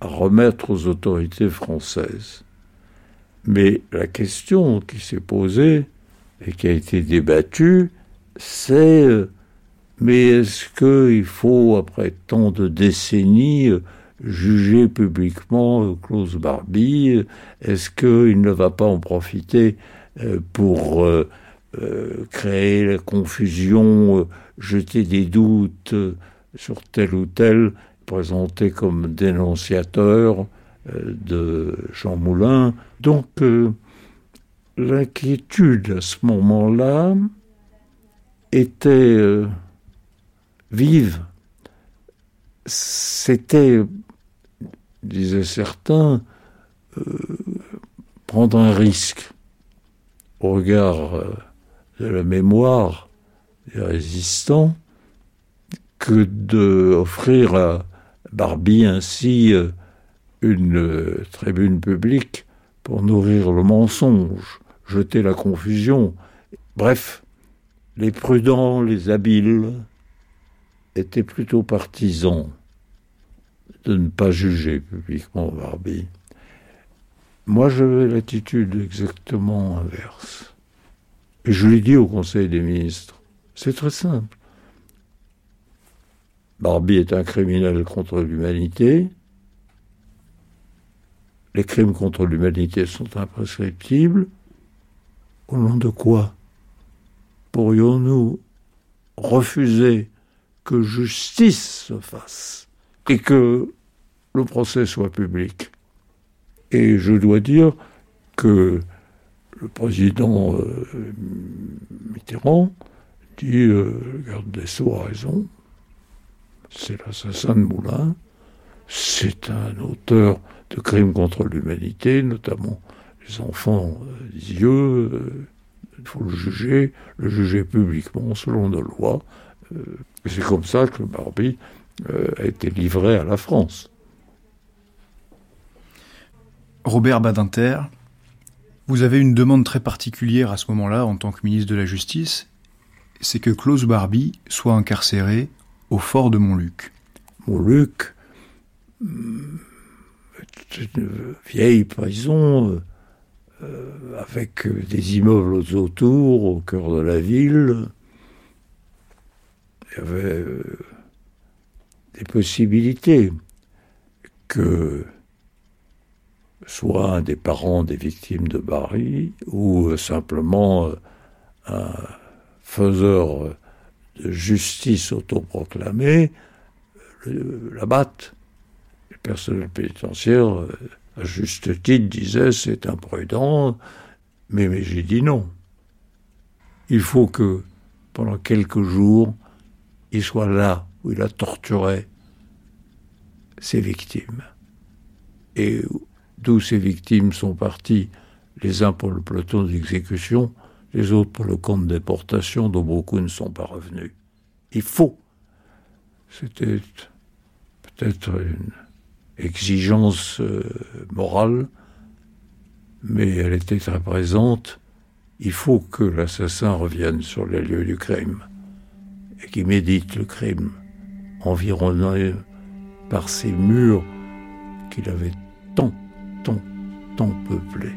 à remettre aux autorités françaises. Mais la question qui s'est posée et qui a été débattue, c'est mais est-ce qu'il faut, après tant de décennies, juger publiquement Klaus Barbie Est-ce qu'il ne va pas en profiter pour créer la confusion, jeter des doutes sur tel ou tel, présenté comme dénonciateur de Jean Moulin? Donc, l'inquiétude à ce moment-là était euh, vive. C'était, disaient certains, euh, prendre un risque au regard euh, de la mémoire des résistants que d'offrir à Barbie ainsi une tribune publique pour nourrir le mensonge jeter la confusion. Bref, les prudents, les habiles étaient plutôt partisans de ne pas juger publiquement Barbie. Moi, j'avais l'attitude exactement inverse. Et je l'ai dit au Conseil des ministres. C'est très simple. Barbie est un criminel contre l'humanité. Les crimes contre l'humanité sont imprescriptibles. Au nom de quoi pourrions-nous refuser que justice se fasse et que le procès soit public Et je dois dire que le président euh, Mitterrand dit euh, le garde des Sceaux a raison, c'est l'assassin de Moulin, c'est un auteur de crimes contre l'humanité, notamment les enfants des yeux, il faut le juger, le juger publiquement selon nos lois. Euh, c'est comme ça que Barbie euh, a été livré à la France. Robert Badinter, vous avez une demande très particulière à ce moment-là en tant que ministre de la Justice, c'est que Klaus Barbie soit incarcéré au fort de Montluc. Montluc, c'est une vieille prison euh, euh, avec des immeubles autour, au cœur de la ville. Il y avait euh, des possibilités que soit un des parents des victimes de Barry ou euh, simplement un faiseur de justice autoproclamé l'abatte. Le personnel pénitentiaire à juste titre, disait c'est imprudent, mais j'ai dit non. Il faut que, pendant quelques jours, il soit là où il a torturé ses victimes. Et d'où ces victimes sont parties, les uns pour le peloton d'exécution, les autres pour le camp de déportation dont beaucoup ne sont pas revenus. Il faut. C'était peut-être une exigence euh, morale, mais elle était très présente. Il faut que l'assassin revienne sur les lieux du crime et qu'il médite le crime, environné par ces murs qu'il avait tant, tant, tant peuplés.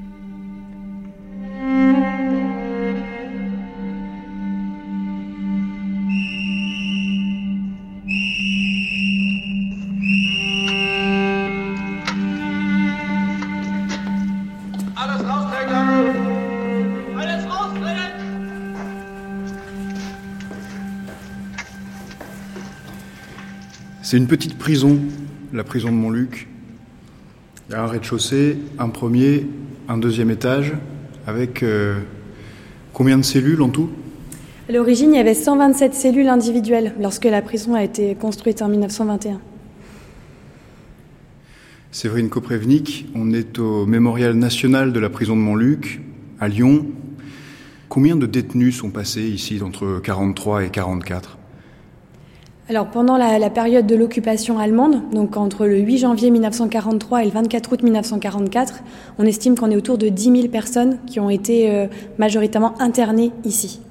C'est une petite prison, la prison de Montluc. Il y a un rez-de-chaussée, un premier, un deuxième étage, avec euh, combien de cellules en tout? À l'origine, il y avait 127 cellules individuelles lorsque la prison a été construite en 1921. Séverine Koprevnik, on est au mémorial national de la prison de Montluc, à Lyon. Combien de détenus sont passés ici entre 43 et 44 alors pendant la, période de l'occupation allemande, donc entre le 8 janvier 1943 et le 24 août 1944, on estime qu'on est autour de 10 000 personnes qui ont été euh, majoritairement internées ici.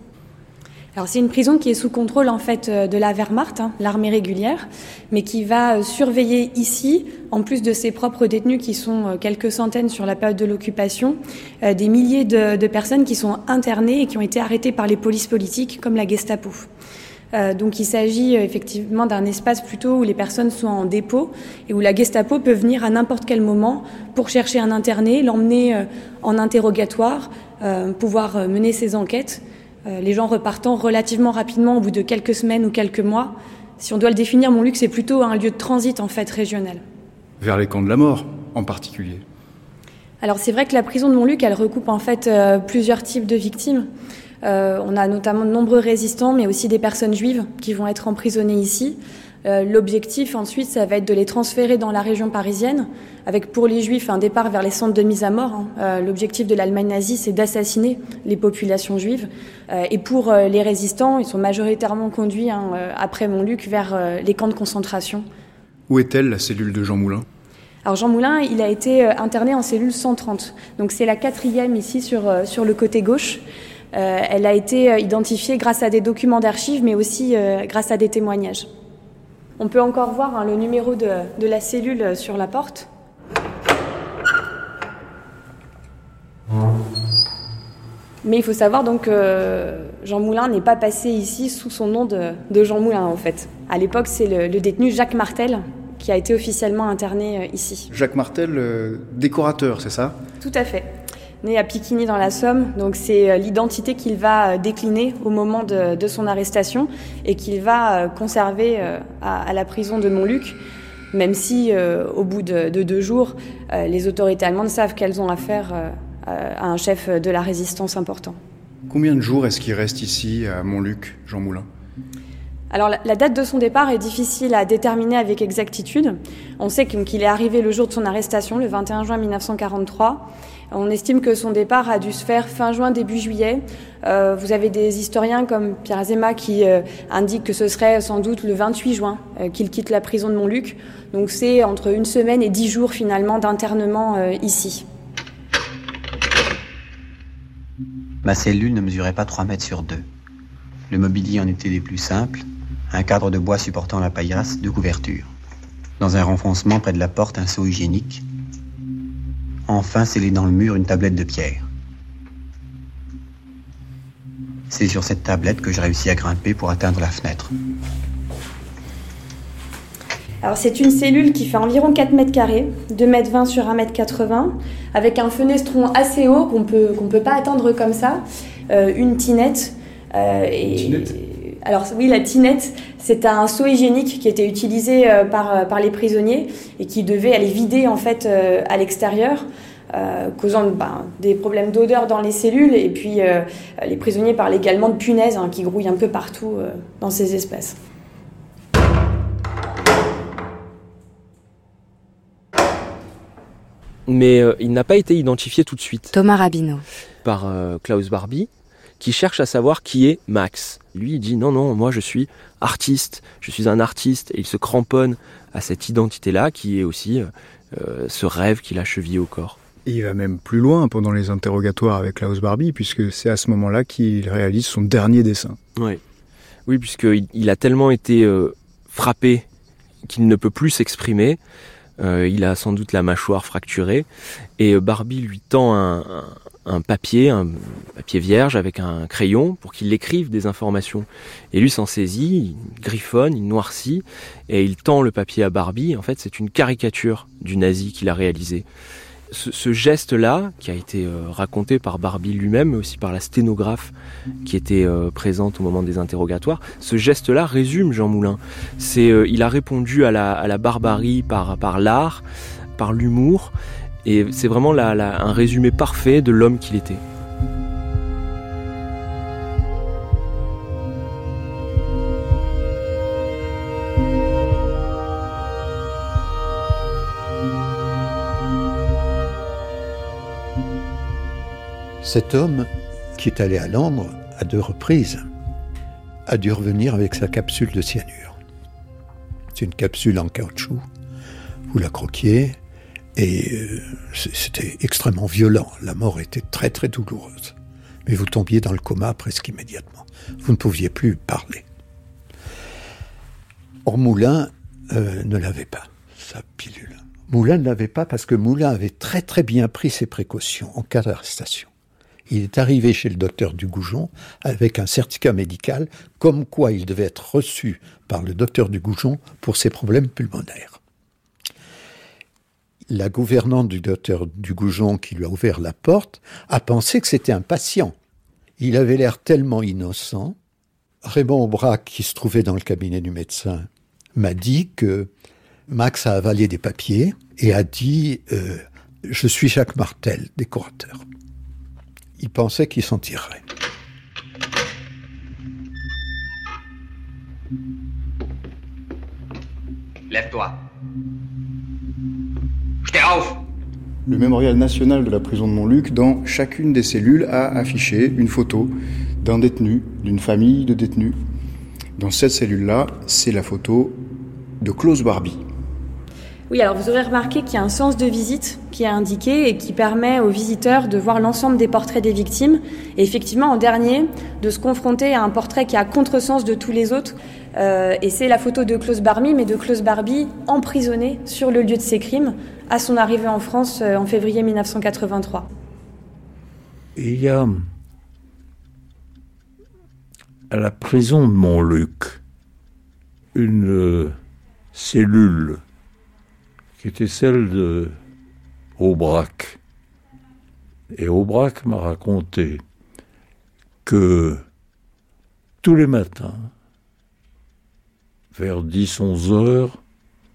Alors c'est une prison qui est sous contrôle en fait euh, de la Wehrmacht, hein, l'armée régulière, mais qui va euh, surveiller ici, en plus de ses propres détenus qui sont quelques centaines sur la période de l'occupation, des milliers de, de personnes qui sont internées et qui ont été arrêtées par les polices politiques comme la Gestapo. Euh, donc il s'agit euh, effectivement d'un espace plutôt où les personnes sont en dépôt et où la Gestapo peut venir à n'importe quel moment pour chercher un interné, l'emmener euh, en interrogatoire, pouvoir mener ses enquêtes. les gens repartant relativement rapidement au bout de quelques semaines ou quelques mois. Si on doit le définir, Montluc, c'est plutôt un lieu de transit en fait régional. Vers les camps de la mort en particulier. Alors c'est vrai que la prison de Montluc, elle recoupe en fait plusieurs types de victimes. Euh, on a notamment de nombreux résistants, mais aussi des personnes juives qui vont être emprisonnées ici. Euh, l'objectif ensuite, ça va être de les transférer dans la région parisienne, avec pour les juifs un départ vers les centres de mise à mort. Hein. Euh, l'objectif de l'Allemagne nazie, c'est d'assassiner les populations juives. et pour les résistants, ils sont majoritairement conduits hein, après Montluc vers les camps de concentration. Où est-elle la cellule de Jean Moulin? Alors Jean Moulin, il a été interné en cellule 130. Donc c'est la quatrième ici sur, sur le côté gauche. Euh, elle a été euh, identifiée grâce à des documents d'archives, mais aussi euh, grâce à des témoignages. On peut encore voir hein, le numéro de, la cellule sur la porte. Mais il faut savoir donc que Jean Moulin n'est pas passé ici sous son nom de, Jean Moulin en fait. À l'époque, c'est le, le, détenu Jacques Martel qui a été officiellement interné ici. Jacques Martel, décorateur, c'est ça? Tout à fait né à Piquigny dans la Somme. Donc c'est euh, l'identité qu'il va euh, décliner au moment de, son arrestation et qu'il va euh, conserver à, la prison de Montluc, même si au bout de, deux jours, les autorités allemandes savent qu'elles ont affaire à un chef de la résistance important. Combien de jours est-ce qu'il reste ici à Montluc, Jean Moulin? Alors la, date de son départ est difficile à déterminer avec exactitude. On sait qu'il est arrivé le jour de son arrestation, le 21 juin 1943. On estime que son départ a dû se faire fin juin, début juillet. Euh, vous avez des historiens comme Pierre Azema qui euh, indiquent que ce serait sans doute le 28 juin euh, qu'il quitte la prison de Montluc. Donc c'est entre une semaine et dix jours finalement d'internement ici. Ma cellule ne mesurait pas 3 mètres sur 2. Le mobilier en était des plus simples, un cadre de bois supportant la paillasse, deux couvertures. Dans un renfoncement près de la porte, un seau hygiénique, enfin scellé dans le mur une tablette de pierre. C'est sur cette tablette que j'ai réussi à grimper pour atteindre la fenêtre. Alors c'est une cellule qui fait environ 4 mètres carrés, 2 mètres 20 sur 1 mètre 80, avec un fenestron assez haut qu'on peut qu'on peut pas atteindre comme ça, euh, une tinette. Euh, et, alors oui, la tinette, c'est un seau hygiénique qui était utilisé euh, par, euh, par les prisonniers et qui devait aller vider en fait euh, à l'extérieur. causant ben, des problèmes d'odeur dans les cellules et puis les prisonniers parlent également de punaises hein, qui grouillent un peu partout dans ces espaces. Mais il n'a pas été identifié tout de suite. Thomas Rabineau. Par Klaus Barbie, qui cherche à savoir qui est Max. Lui, il dit non, non, moi je suis artiste, je suis un artiste, et il se cramponne à cette identité-là qui est aussi euh, euh, ce rêve qu'il a chevillé au corps. il va même plus loin pendant les interrogatoires avec Klaus Barbie, puisque c'est à ce moment-là qu'il réalise son dernier dessin. Oui, oui puisqu'il il a tellement été euh, frappé qu'il ne peut plus s'exprimer. il a sans doute la mâchoire fracturée et Barbie lui tend un, un papier, un papier vierge avec un crayon pour qu'il écrive des informations. Et lui s'en saisit, il griffonne, il noircit et il tend le papier à Barbie. En fait, c'est une caricature du nazi qu'il a réalisé. Ce, geste-là, qui a été euh, raconté par Barbie lui-même, mais aussi par la sténographe qui était euh, présente au moment des interrogatoires, ce geste-là résume Jean Moulin. C'est, euh, il a répondu à la, barbarie par l'art, par l'humour, et c'est vraiment un résumé parfait de l'homme qu'il était. Cet homme, qui est allé à Londres à deux reprises, a dû revenir avec sa capsule de cyanure. C'est une capsule en caoutchouc. Vous la croquiez, et euh, c'était extrêmement violent. La mort était très très douloureuse. Mais vous tombiez dans le coma presque immédiatement. Vous ne pouviez plus parler. Or Moulin euh, ne l'avait pas, sa pilule. Moulin ne l'avait pas parce que Moulin avait très très bien pris ses précautions en cas d'arrestation. il est arrivé chez le docteur Dugoujon avec un certificat médical comme quoi il devait être reçu par le docteur Dugoujon pour ses problèmes pulmonaires. La gouvernante du docteur Dugoujon qui lui a ouvert la porte a pensé que c'était un patient. Il avait l'air tellement innocent. Raymond Aubrac, qui se trouvait dans le cabinet du médecin, m'a dit que Max a avalé des papiers et a dit euh, Je suis Jacques Martel, décorateur. Il pensait qu'il s'en tirerait. Lève-toi. Le mémorial national de la prison de Montluc, dans chacune des cellules, a affiché une photo d'un détenu, d'une famille de détenus. Dans cette cellule-là, c'est la photo de Klaus Barbie. Oui, alors vous aurez remarqué qu'il y a un sens de visite qui est indiqué et qui permet aux visiteurs de voir l'ensemble des portraits des victimes et effectivement en dernier de se confronter à un portrait qui a contresens de tous les autres. Euh, et c'est la photo de Klaus Barbie, mais de Klaus Barbie emprisonné sur le lieu de ses crimes à son arrivée en France euh, en février 1983. Il y a à la prison de Montluc une euh, cellule qui était celle de Aubrac. Et Aubrac m'a raconté que tous les matins, vers 10-11 heures,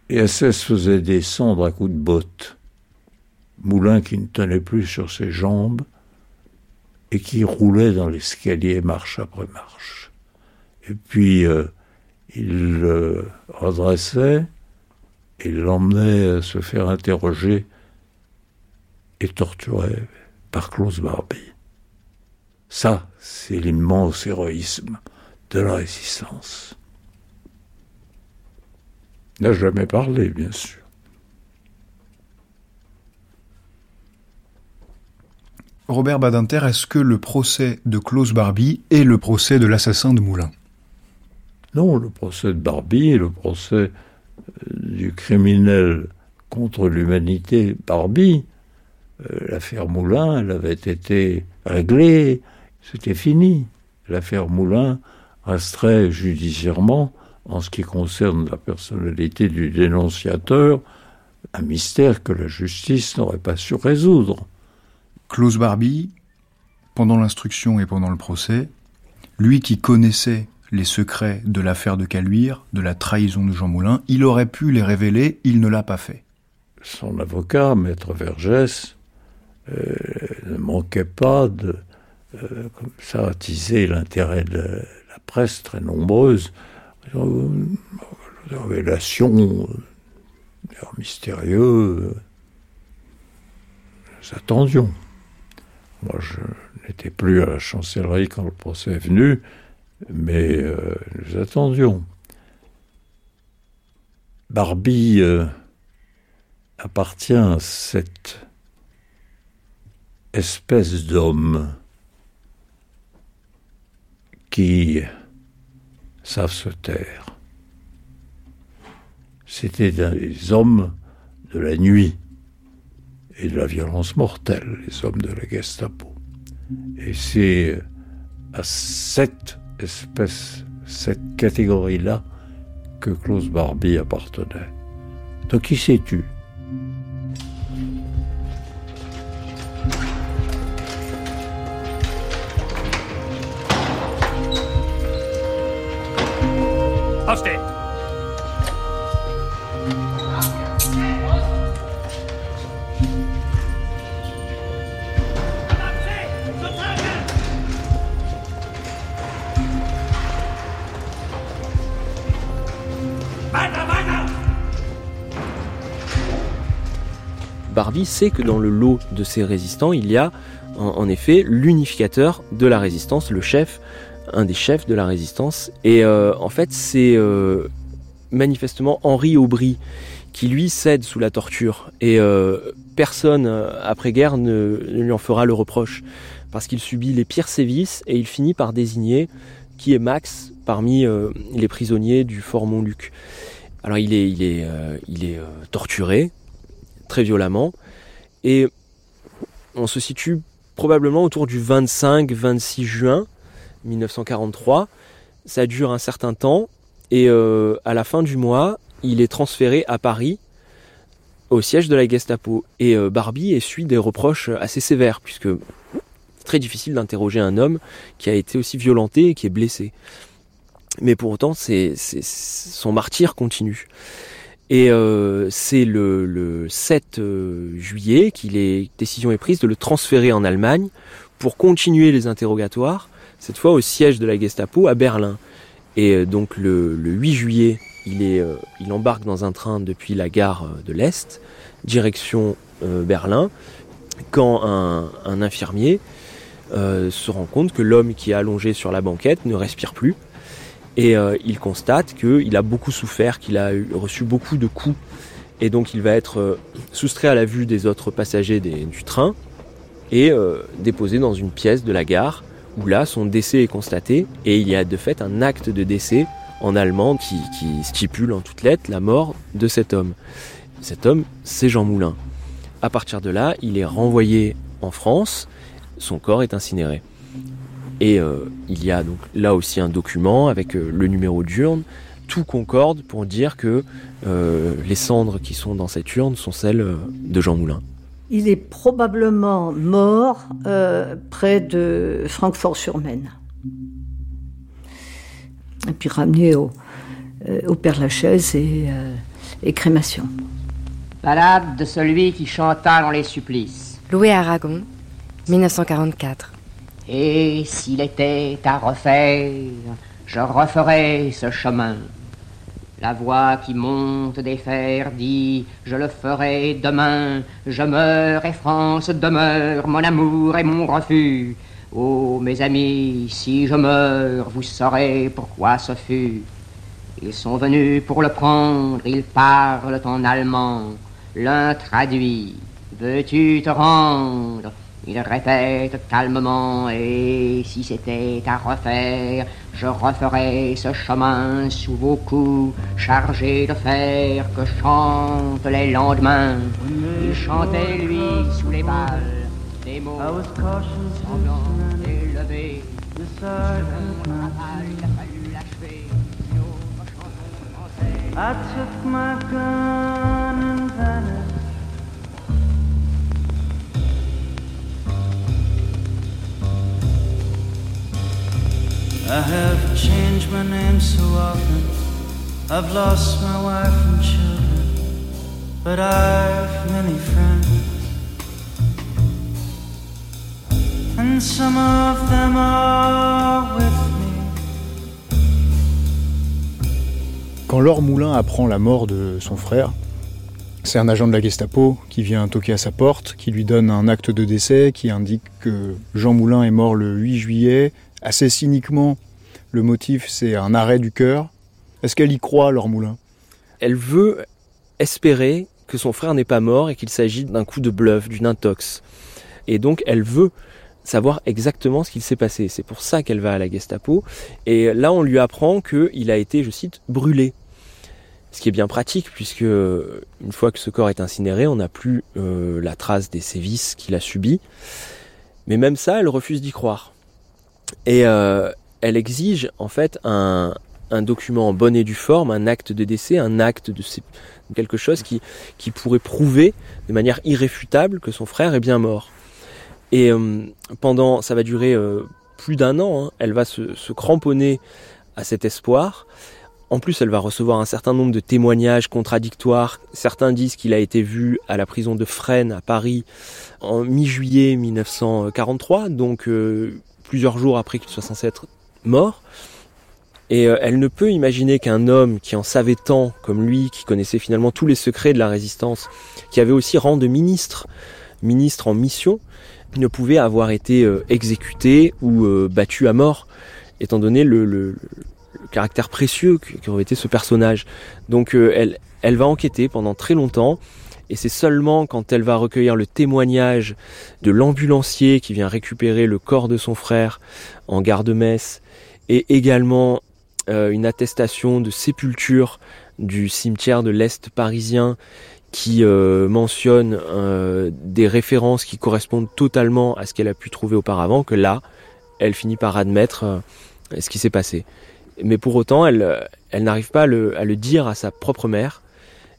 SS faisait descendre à coups de botte Moulin qui ne tenait plus sur ses jambes et qui roulait dans l'escalier marche après marche. Et puis euh, il le redressait et l'emmenait se faire interroger et torturer par Klaus Barbie. Ça, c'est l'immense héroïsme de la résistance. N'a jamais parlé, bien sûr. Robert Badinter, est-ce que le procès de Klaus Barbie est le procès de l'assassin de Moulin? Non, le procès de Barbie est le procès du criminel contre l'humanité Barbie, euh, l'affaire Moulin, elle avait été réglée, c'était fini. L'affaire Moulin resterait judiciairement, en ce qui concerne la personnalité du dénonciateur, un mystère que la justice n'aurait pas su résoudre. Klaus Barbie, pendant l'instruction et pendant le procès, lui qui connaissait les secrets de l'affaire de Caluire, de la trahison de Jean Moulin. Il aurait pu les révéler, il ne l'a pas fait. Son avocat, maître Vergès, euh, ne manquait pas de euh, comme ça attiser l'intérêt de la presse très nombreuse. Euh, révélations mystérieux. Nous attendions. Moi, je n'étais plus à la chancellerie quand le procès est venu mais euh, nous attendions. Barbie euh, appartient à cette espèce d'hommes qui savent se taire. C'était des hommes de la nuit et de la violence mortelle, les hommes de la Gestapo. Et c'est à cette espèce, cette catégorie-là que Klaus Barbie appartenait. Donc qui sais-tu Barbie sait que dans le lot de ces résistants, il y a en, effet l'unificateur de la résistance, le chef, un des chefs de la résistance. Et euh, en fait, c'est euh, manifestement Henri Aubry qui lui cède sous la torture. Et euh, personne après-guerre ne, lui en fera le reproche, parce qu'il subit les pires sévices et il finit par désigner qui est Max parmi les prisonniers du fort Montluc. Alors il est, il est, il est torturé, très violemment. Et on se situe probablement autour du 25-26 juin 1943. Ça dure un certain temps et euh, à la fin du mois, il est transféré à Paris au siège de la Gestapo. Et euh, Barbie essuie des reproches assez sévères puisque c'est très difficile d'interroger un homme qui a été aussi violenté et qui est blessé. Mais pour autant, son martyr continue. Et euh, c'est le, le, 7 euh, juillet qu'il décision est prise de le transférer en Allemagne pour continuer les interrogatoires, cette fois au siège de la Gestapo à Berlin. Et euh, donc le, le 8 juillet, il, est, il embarque dans un train depuis la gare de l'Est, direction Berlin, quand un, infirmier se rend compte que l'homme qui est allongé sur la banquette ne respire plus et euh, il constate qu'il a beaucoup souffert, qu'il a reçu beaucoup de coups. Et donc il va être euh, soustrait à la vue des autres passagers du train et euh, déposé dans une pièce de la gare où là son décès est constaté et il y a de fait un acte de décès en allemand qui, stipule en toutes lettres la mort de cet homme. Cet homme, c'est Jean Moulin. À partir de là, il est renvoyé en France, son corps est incinéré. Et euh, il y a donc là aussi un document avec euh, le numéro d'urne. Tout concorde pour dire que euh, les cendres qui sont dans cette urne sont celles de Jean Moulin. Il est probablement mort près de Francfort-sur-Maine. Et puis ramené au, au Père Lachaise et, et crémation. Balade de celui qui chanta dans les supplices. Louis Aragon, 1944. Et s'il était à refaire, je referais ce chemin. La voix qui monte des fers dit Je le ferai demain. Je meurs et France demeure, mon amour et mon refus. Oh, mes amis, si je meurs, vous saurez pourquoi ce fut. Ils sont venus pour le prendre, ils parlent en allemand. L'un traduit Veux-tu te rendre il répète calmement, et si c'était à refaire, je referais ce chemin sous vos coups, chargé de fer que chantent les lendemains. Il chantait, lui, sous les balles, des mots semblants élevés. I took my gun and vanished. I have changed my name so often. I've lost my wife and children, but I've many friends. And some of them are with me. Quand Laure Moulin apprend la mort de son frère, c'est un agent de la Gestapo qui vient toquer à sa porte, qui lui donne un acte de décès qui indique que Jean Moulin est mort le 8 juillet assez cyniquement, le motif c'est un arrêt du cœur. Est-ce qu'elle y croit, Laure Moulin? Elle veut espérer que son frère n'est pas mort et qu'il s'agit d'un coup de bluff, d'une intox. Et donc elle veut savoir exactement ce qu'il s'est passé. C'est pour ça qu'elle va à la Gestapo. Et là, on lui apprend qu'il a été, je cite, brûlé. Ce qui est bien pratique, puisque une fois que ce corps est incinéré, on n'a plus euh, la trace des sévices qu'il a subis. Mais même ça, elle refuse d'y croire. Et euh, elle exige en fait un, document en bonne et due forme, un acte de décès, un acte de quelque chose qui, qui pourrait prouver de manière irréfutable que son frère est bien mort. Et euh, pendant, ça va durer euh, plus d'un an, hein, elle va se, se, cramponner à cet espoir. En plus, elle va recevoir un certain nombre de témoignages contradictoires. Certains disent qu'il a été vu à la prison de Fresnes à Paris en mi-juillet 1943, donc plusieurs jours après qu'il soit censé être mort. Et euh, elle ne peut imaginer qu'un homme qui en savait tant comme lui, qui connaissait finalement tous les secrets de la résistance, qui avait aussi rang de ministre, ministre en mission, ne pouvait avoir été euh, exécuté ou euh, battu à mort, étant donné le, caractère précieux qu'aurait été ce personnage. Donc elle, elle va enquêter pendant très longtemps et c'est seulement quand elle va recueillir le témoignage de l'ambulancier qui vient récupérer le corps de son frère en gare de Metz, et également euh, une attestation de sépulture du cimetière de l'Est parisien qui euh, mentionne euh, des références qui correspondent totalement à ce qu'elle a pu trouver auparavant, que là, elle finit par admettre ce qui s'est passé. Mais pour autant, elle, n'arrive pas à le, dire à sa propre mère,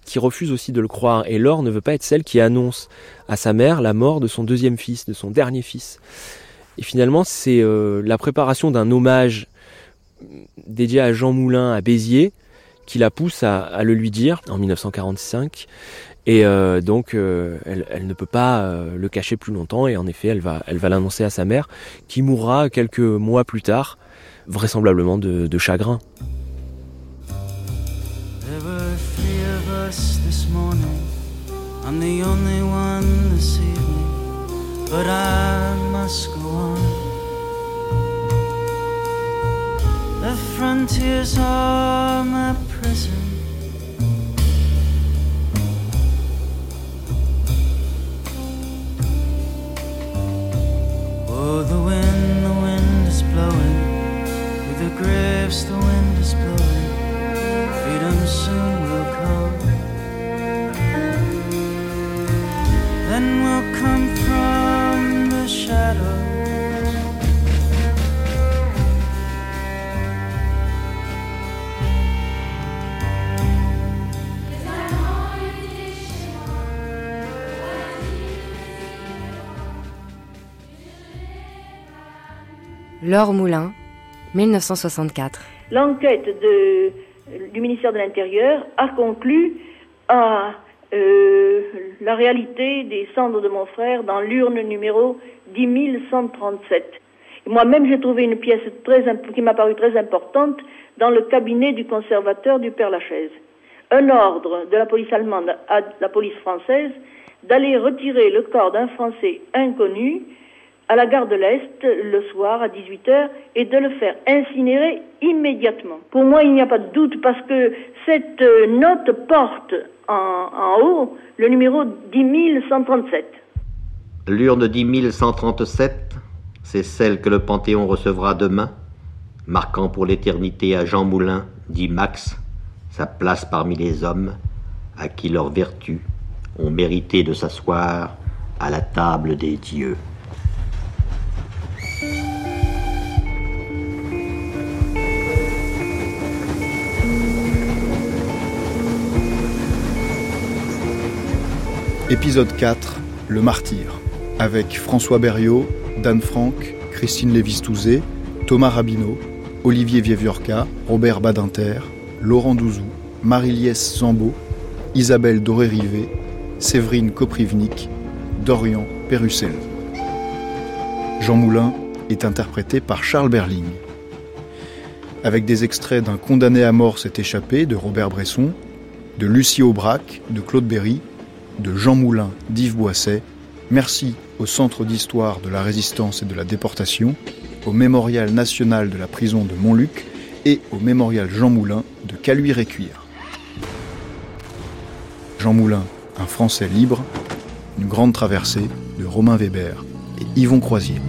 qui refuse aussi de le croire. Et Laure ne veut pas être celle qui annonce à sa mère la mort de son deuxième fils, de son dernier fils. Et finalement, c'est la préparation d'un hommage dédié à Jean Moulin à Béziers, qui la pousse à, le lui dire en 1945. Et euh, donc, euh, elle, ne peut pas euh, le cacher plus longtemps. Et en effet, elle va, elle va l'annoncer à sa mère, qui mourra quelques mois plus tard, vraisemblablement de chagrin. Us this morning. I'm the only one this evening, but I must go on. The frontiers are my prison. Oh, the wind, the wind is blowing. Through the graves, the wind is blowing. Laure Moulin, 1964. L'enquête de, du ministère de l'Intérieur a conclu à euh, la réalité des cendres de mon frère dans l'urne numéro 10137. Moi-même, j'ai trouvé une pièce qui m'a paru très importante dans le cabinet du conservateur du Père Lachaise. Un ordre de la police allemande à la police française d'aller retirer le corps d'un Français inconnu à la gare de l'Est le soir à 18h et de le faire incinérer immédiatement. Pour moi, il n'y a pas de doute parce que cette note porte en, haut le numéro 10137. L'urne 10137, c'est celle que le Panthéon recevra demain, marquant pour l'éternité à Jean Moulin, dit Max, sa place parmi les hommes à qui leurs vertus ont mérité de s'asseoir à la table des dieux. Épisode 4, Le Martyr, avec François Berriot, Dan Franck, Christine Lévis-Touzé, Thomas Rabineau, Olivier Vieviorca, Robert Badinter, Laurent Douzou, Marie-Liesse Zambeau, Isabelle Doré-Rivet, Séverine Koprivnik, Dorian Pérussel. Jean Moulin est interprété par Charles Berling. Avec des extraits d'un Condamné à mort s'est échappé de Robert Bresson, de Lucie Aubrac, de Claude Berry, de Jean Moulin d'Yves Boisset. Merci au Centre d'histoire de la résistance et de la déportation, au Mémorial national de la prison de Montluc et au Mémorial Jean Moulin de Caluire-et-Cuire. Jean Moulin, un Français libre, une grande traversée de Romain Weber et Yvon Croisier.